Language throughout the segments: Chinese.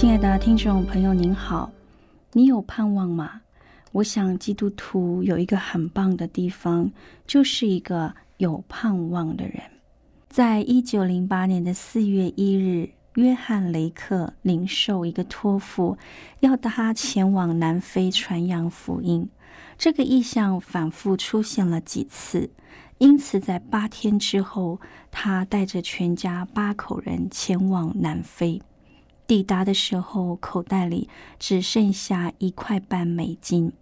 亲爱的听众朋友，您好，你有盼望吗？我想基督徒有一个很棒的地方，就是一个有盼望的人。在一九零八年的四月一日，约翰雷克领受一个托付，要他前往南非传扬福音。这个意向反复出现了几次，因此在八天之后，他带着全家八口人前往南非。抵达的时候，口袋里只剩下一块半美金。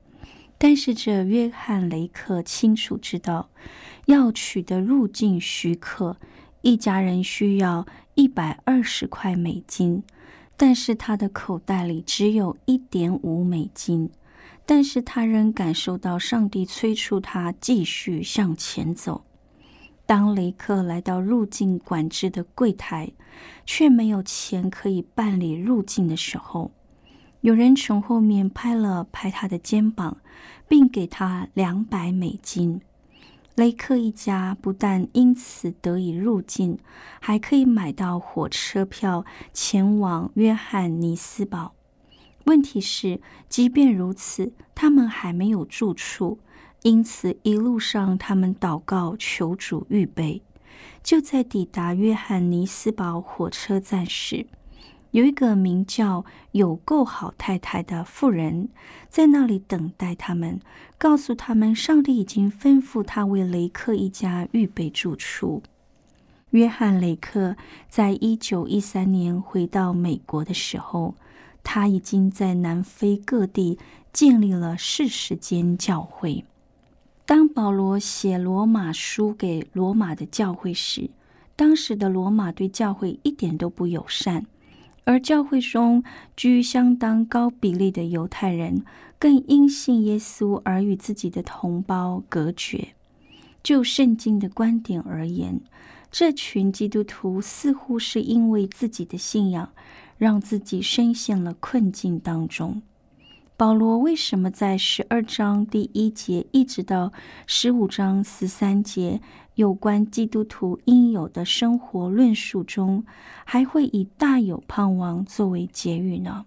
但是这约翰雷克清楚知道，要取得入境许可，一家人需要一百二十块美金。但是他的口袋里只有一点五美金。但是他仍感受到上帝催促他继续向前走。当雷克来到入境管制的柜台，却没有钱可以办理入境的时候，有人从后面拍了拍他的肩膀，并给他两百美金。雷克一家不但因此得以入境，还可以买到火车票前往约翰尼斯堡。问题是，即便如此，他们还没有住处。因此，一路上他们祷告求主预备。就在抵达约翰尼斯堡火车站时，有一个名叫有够好太太的妇人在那里等待他们，告诉他们上帝已经吩咐他为雷克一家预备住处。约翰雷克在一九一三年回到美国的时候，他已经在南非各地建立了四十间教会。当保罗写罗马书给罗马的教会时，当时的罗马对教会一点都不友善，而教会中居相当高比例的犹太人更因信耶稣而与自己的同胞隔绝。就圣经的观点而言，这群基督徒似乎是因为自己的信仰，让自己深陷了困境当中。保罗为什么在十二章第一节一直到十五章十三节有关基督徒应有的生活论述中，还会以大有盼望作为结语呢？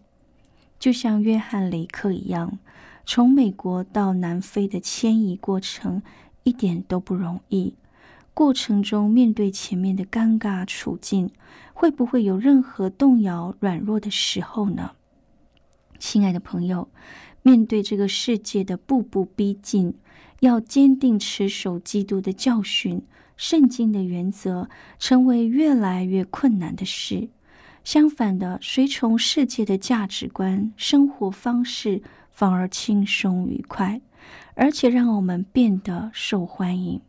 就像约翰雷克一样，从美国到南非的迁移过程一点都不容易。过程中面对前面的尴尬处境，会不会有任何动摇软弱的时候呢？亲爱的朋友，面对这个世界的步步逼近，要坚定持守基督的教训、圣经的原则，成为越来越困难的事。相反的，随从世界的价值观、生活方式，反而轻松愉快，而且让我们变得受欢迎。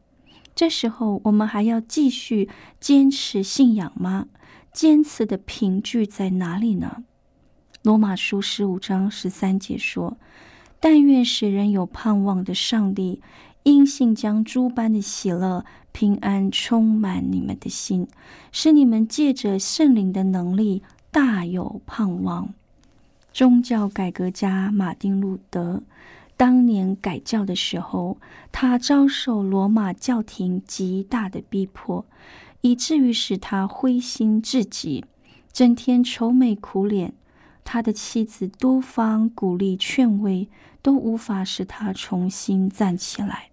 这时候，我们还要继续坚持信仰吗？坚持的凭据在哪里呢？罗马书十五章十三节说：“但愿使人有盼望的上帝，因信将诸般的喜乐、平安充满你们的心，使你们借着圣灵的能力大有盼望。”宗教改革家马丁路德当年改教的时候，他遭受罗马教廷极大的逼迫，以至于使他灰心至极，整天愁眉苦脸。他的妻子多方鼓励劝慰，都无法使他重新站起来。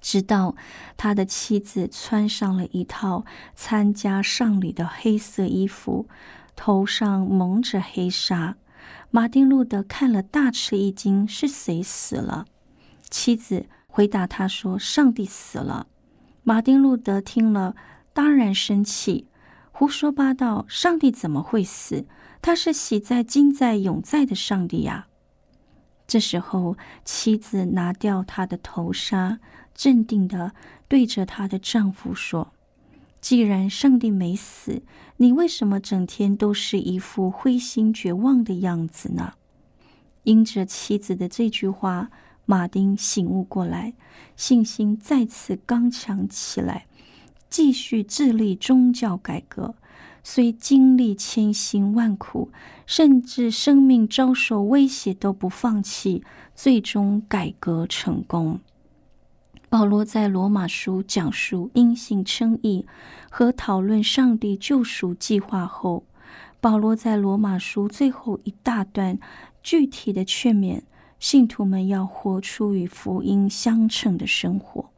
直到他的妻子穿上了一套参加丧礼的黑色衣服，头上蒙着黑纱。马丁路德看了大吃一惊：“是谁死了？”妻子回答他说：“上帝死了。”马丁路德听了，当然生气，胡说八道：“上帝怎么会死？他是喜在、今在、永在的上帝呀！”这时候，妻子拿掉他的头纱。镇定的对着她的丈夫说：“既然上帝没死，你为什么整天都是一副灰心绝望的样子呢？”因着妻子的这句话，马丁醒悟过来，信心再次刚强起来，继续致力宗教改革。虽经历千辛万苦，甚至生命遭受威胁，都不放弃，最终改革成功。保罗在罗马书讲述因信称义和讨论上帝救赎计划后，保罗在罗马书最后一大段具体的劝勉信徒们要活出与福音相称的生活。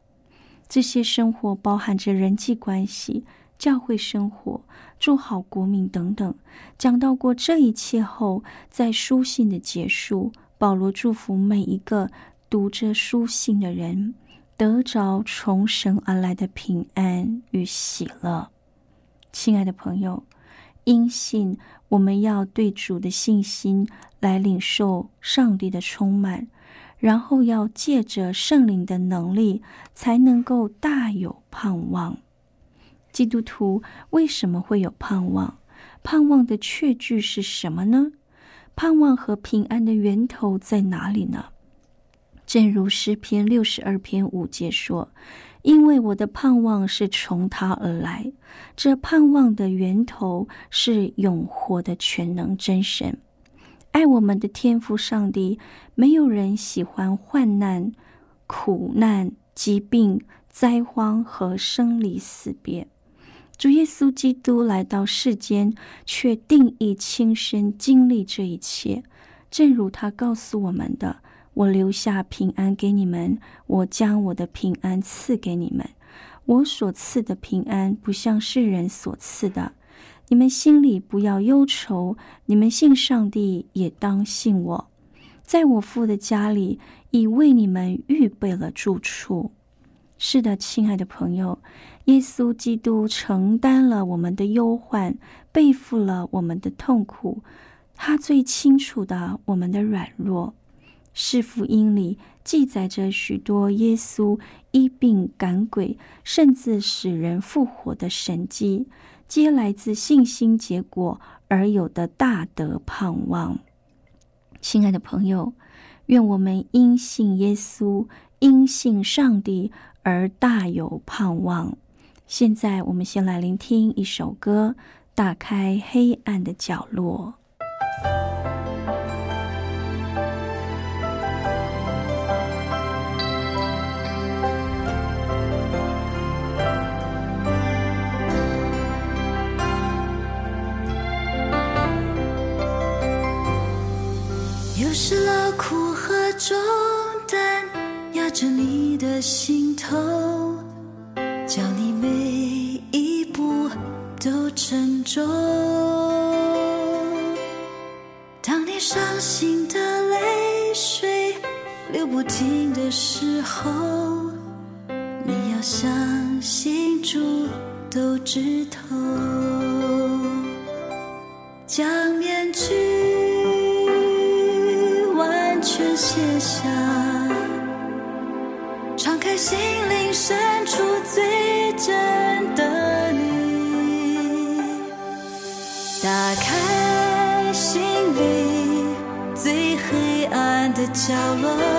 这些生活包含着人际关系、教会生活、做好国民等等。讲到过这一切后，在书信的结束，保罗祝福每一个读着书信的人。得着从神而来的平安与喜乐，亲爱的朋友，因信我们要对主的信心来领受上帝的充满，然后要借着圣灵的能力，才能够大有盼望。基督徒为什么会有盼望？盼望的确据是什么呢？盼望和平安的源头在哪里呢？正如诗篇六十二篇五节说：“因为我的盼望是从他而来，这盼望的源头是永活的全能真神，爱我们的天父上帝。没有人喜欢患难、苦难、疾病、灾荒和生离死别。主耶稣基督来到世间，却定义亲身经历这一切，正如他告诉我们的。”我留下平安给你们，我将我的平安赐给你们。我所赐的平安不像世人所赐的。你们心里不要忧愁，你们信上帝也当信我。在我父的家里已为你们预备了住处。是的，亲爱的朋友，耶稣基督承担了我们的忧患，背负了我们的痛苦，他最清楚的我们的软弱。是福音里记载着许多耶稣医病赶鬼，甚至使人复活的神迹，皆来自信心结果而有的大德盼望。亲爱的朋友，愿我们因信耶稣，因信上帝而大有盼望。现在，我们先来聆听一首歌，《打开黑暗的角落》。又是劳苦和重担压着你的心头，叫你每一步都沉重。当你伤心的泪水流不停的时候，你要相信主都知透，将面具完全。卸下，敞开心灵深角落，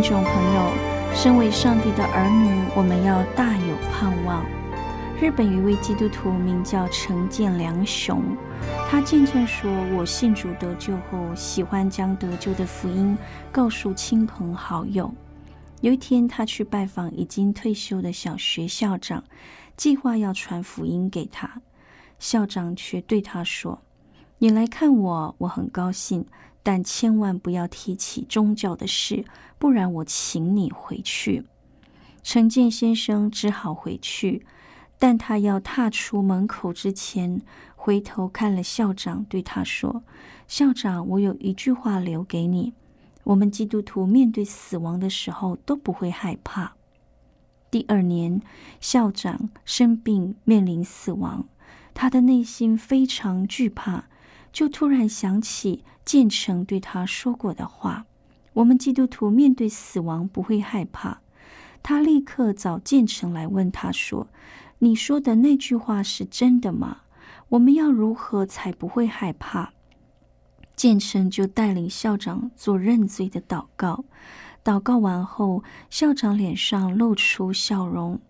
听众朋友，身为上帝的儿女，我们要大有盼望。日本一位基督徒名叫陈建良雄，他见证说：“我信主得救后，喜欢将得救的福音告诉亲朋好友。有一天，他去拜访已经退休的小学校长，计划要传福音给他。校长却对他说：‘你来看我，我很高兴。’”但千万不要提起宗教的事，不然我请你回去。陈建先生只好回去，但他要踏出门口之前，回头看了校长，对他说：“校长，我有一句话留给你。我们基督徒面对死亡的时候都不会害怕。”第二年，校长生病，面临死亡，他的内心非常惧怕。就突然想起建成对他说过的话：“我们基督徒面对死亡不会害怕。”他立刻找建成来问他说：“你说的那句话是真的吗？我们要如何才不会害怕？”建成就带领校长做认罪的祷告。祷告完后，校长脸上露出笑容。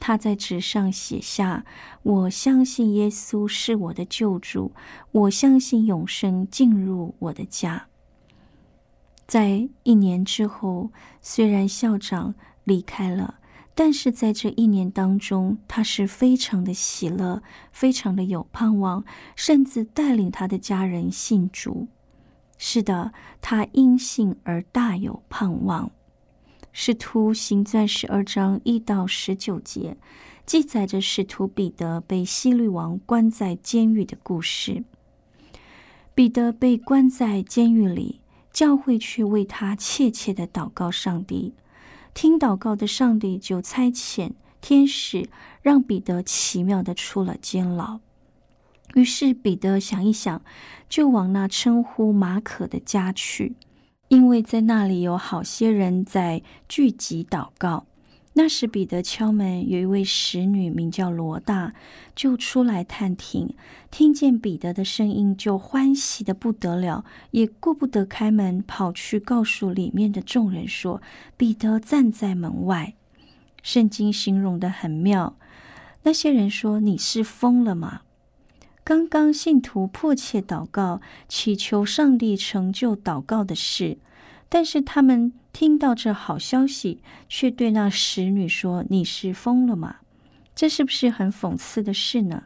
他在纸上写下：“我相信耶稣是我的救主，我相信永生进入我的家。”在一年之后，虽然校长离开了，但是在这一年当中，他是非常的喜乐，非常的有盼望，甚至带领他的家人信主。是的，他因信而大有盼望。使徒行传十二章一到十九节，记载着使徒彼得被希律王关在监狱的故事。彼得被关在监狱里，教会却为他切切的祷告上帝。听祷告的上帝就差遣天使，让彼得奇妙的出了监牢。于是彼得想一想，就往那称呼马可的家去。因为在那里有好些人在聚集祷告。那时彼得敲门，有一位使女名叫罗大，就出来探听，听见彼得的声音，就欢喜的不得了，也顾不得开门，跑去告诉里面的众人说：“彼得站在门外。”圣经形容的很妙。那些人说：“你是疯了吗？”刚刚信徒迫切祷告，祈求上帝成就祷告的事，但是他们听到这好消息，却对那使女说：“你是疯了吗？”这是不是很讽刺的事呢？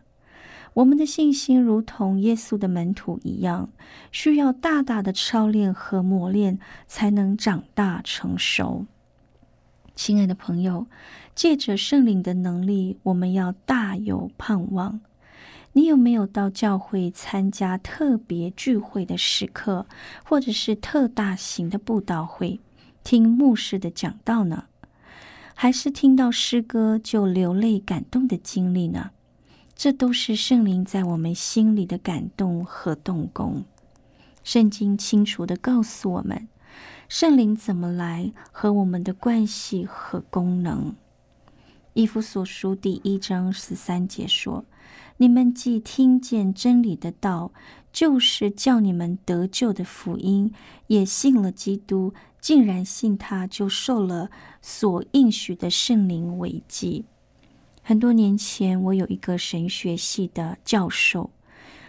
我们的信心如同耶稣的门徒一样，需要大大的操练和磨练，才能长大成熟。亲爱的朋友，借着圣灵的能力，我们要大有盼望。你有没有到教会参加特别聚会的时刻，或者是特大型的布道会，听牧师的讲道呢？还是听到诗歌就流泪感动的经历呢？这都是圣灵在我们心里的感动和动工。圣经清楚的告诉我们，圣灵怎么来和我们的关系和功能。以弗所书第一章十三节说：“你们既听见真理的道，就是叫你们得救的福音，也信了基督，竟然信他，就受了所应许的圣灵为祭。”很多年前，我有一个神学系的教授，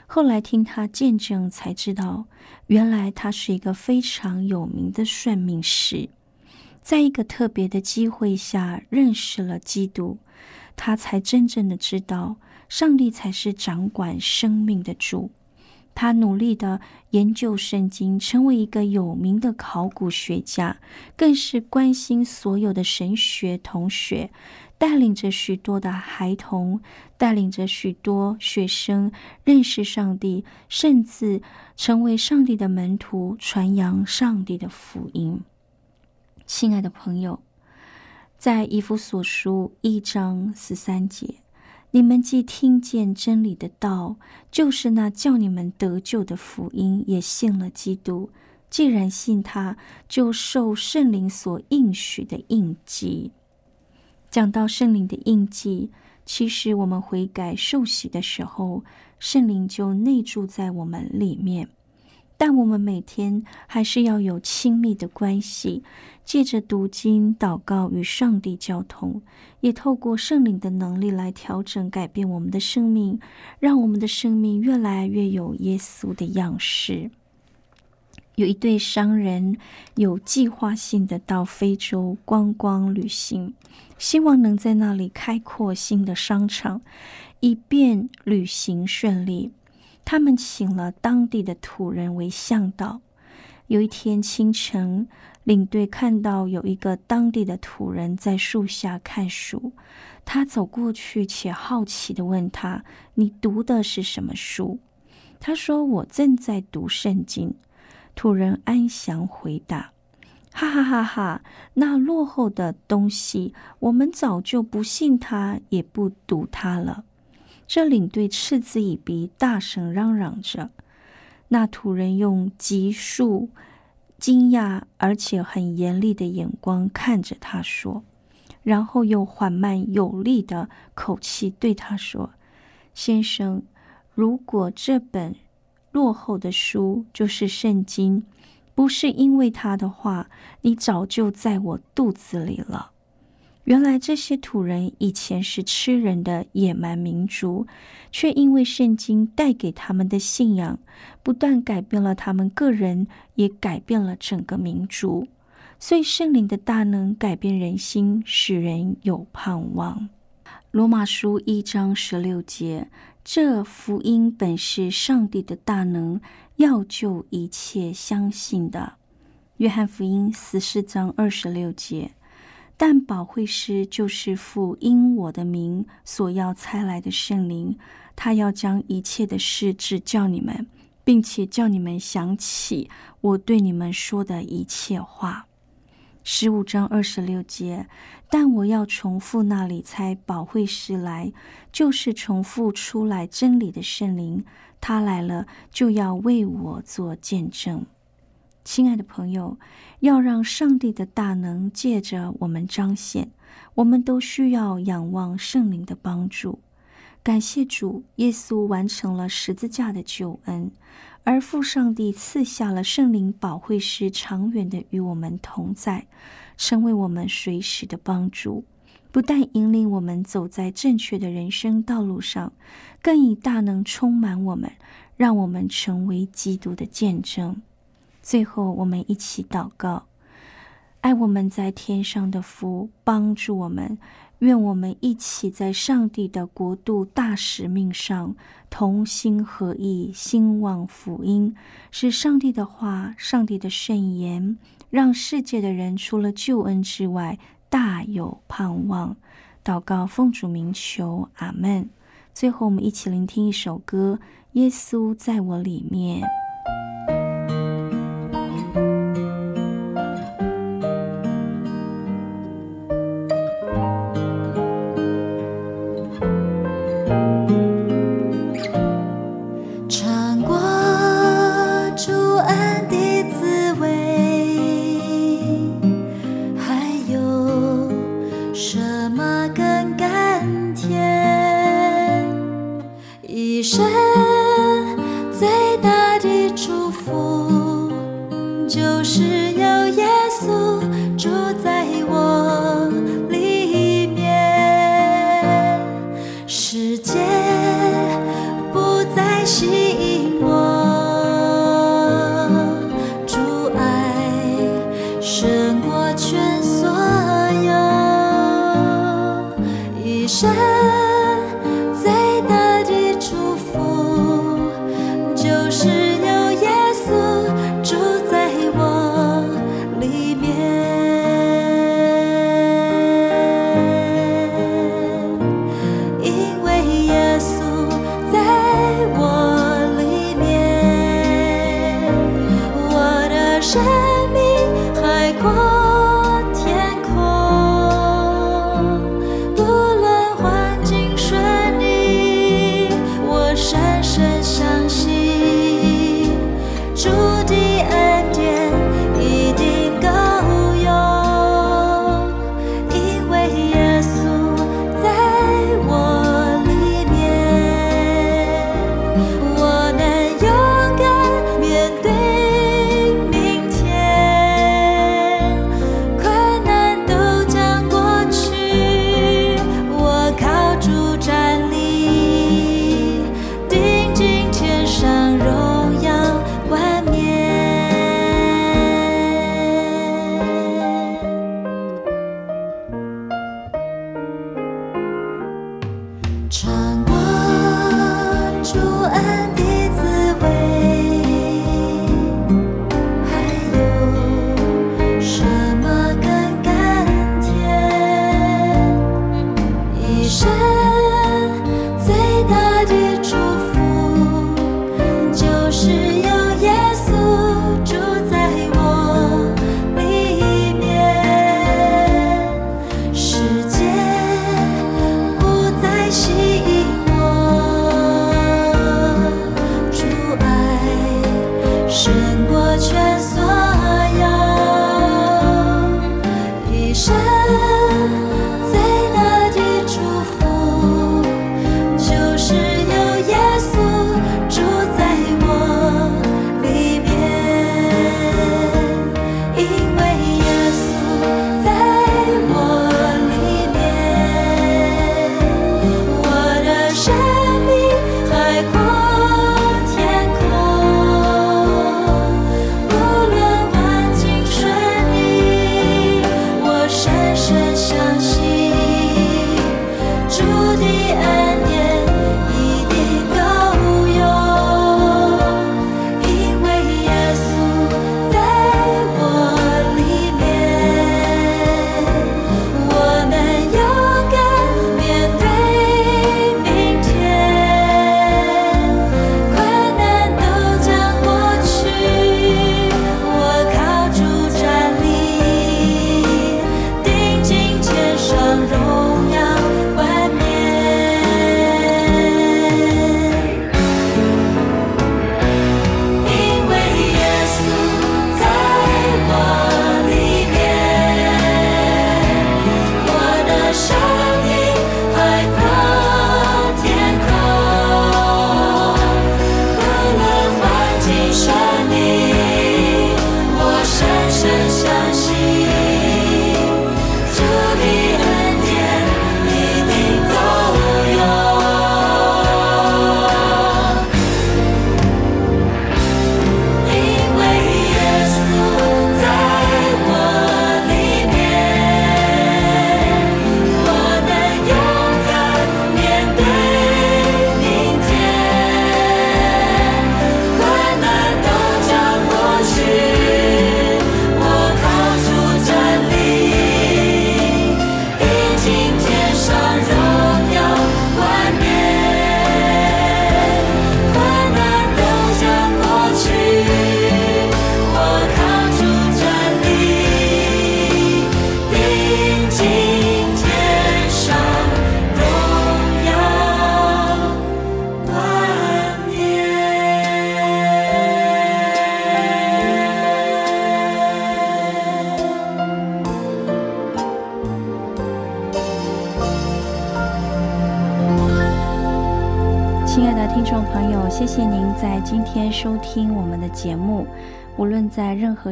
后来听他见证才知道，原来他是一个非常有名的算命师。在一个特别的机会下认识了基督，他才真正的知道上帝才是掌管生命的主。他努力的研究圣经，成为一个有名的考古学家，更是关心所有的神学同学。带领着许多的孩童，带领着许多学生认识上帝，甚至成为上帝的门徒，传扬上帝的福音。亲爱的朋友，在以弗所书一章十三节，你们既听见真理的道，就是那叫你们得救的福音，也信了基督。既然信他，就受圣灵所应许的印记。讲到圣灵的印记，其实我们悔改受洗的时候，圣灵就内住在我们里面。但我们每天还是要有亲密的关系，借着读经、祷告与上帝交通，也透过圣灵的能力来调整、改变我们的生命，让我们的生命越来越有耶稣的样式。有一对商人有计划性的到非洲观光旅行，希望能在那里开阔新的商场，以便旅行顺利。他们请了当地的土人为向导。有一天清晨，领队看到有一个当地的土人在树下看书，他走过去，且好奇的问他：“你读的是什么书？”他说：“我正在读圣经。”土人安详回答：“哈哈哈哈！那落后的东西，我们早就不信他，也不读他了。”这领队嗤之以鼻，大声嚷嚷着。那土人用急速、惊讶而且很严厉的眼光看着他说，然后用缓慢有力的口气对他说：“先生，如果这本……”落后的书就是圣经，不是因为他的话，你早就在我肚子里了。原来这些土人以前是吃人的野蛮民族，却因为圣经带给他们的信仰，不但改变了他们个人，也改变了整个民族。所以圣灵的大能改变人心，使人有盼望。罗马书一章十六节。这福音本是上帝的大能，要救一切相信的。约翰福音十四章二十六节。但保惠师就是父因我的名所要差来的圣灵，他要将一切的事指教你们，并且叫你们想起我对你们说的一切话。十五章二十六节，但我要重复那里猜保会师来，就是重复出来真理的圣灵，他来了就要为我做见证。亲爱的朋友，要让上帝的大能借着我们彰显，我们都需要仰望圣灵的帮助。感谢主，耶稣完成了十字架的救恩。而父上帝赐下了圣灵保惠师，长远的与我们同在，成为我们随时的帮助。不但引领我们走在正确的人生道路上，更以大能充满我们，让我们成为基督的见证。最后，我们一起祷告：爱我们在天上的父，帮助我们。愿我们一起在上帝的国度大使命上同心合意，兴旺福音，使上帝的话、上帝的圣言，让世界的人除了救恩之外，大有盼望。祷告奉主名求，阿门。最后，我们一起聆听一首歌：《耶稣在我里面》。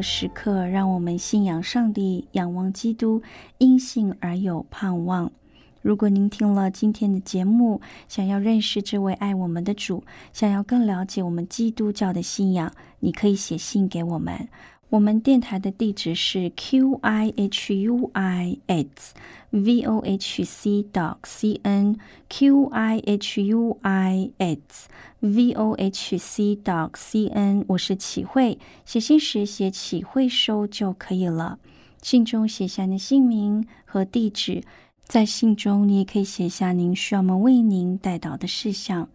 时刻，让我们信仰上帝，仰望基督，因信而有盼望。如果您听了今天的节目，想要认识这位爱我们的主，想要更了解我们基督教的信仰，你可以写信给我们。我们电台的地址是 q i h u i s v o h c dot c n q i h u i s v o h c dot c n。我是启慧，写信时写启慧收就可以了。信中写下你的姓名和地址，在信中你也可以写下您需要我们为您带到的事项。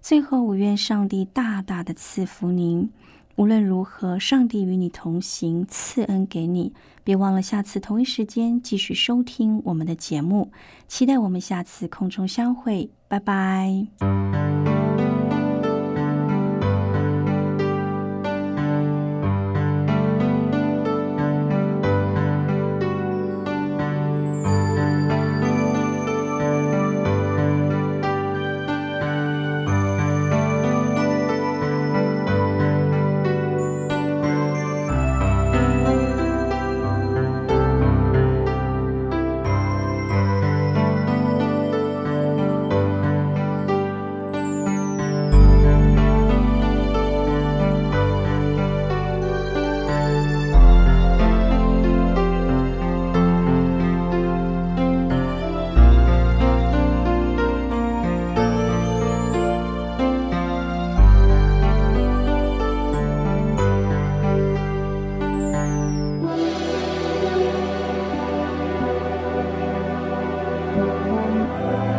最后，我愿上帝大大的赐福您。无论如何，上帝与你同行，赐恩给你。别忘了下次同一时间继续收听我们的节目，期待我们下次空中相会。拜拜。Amen.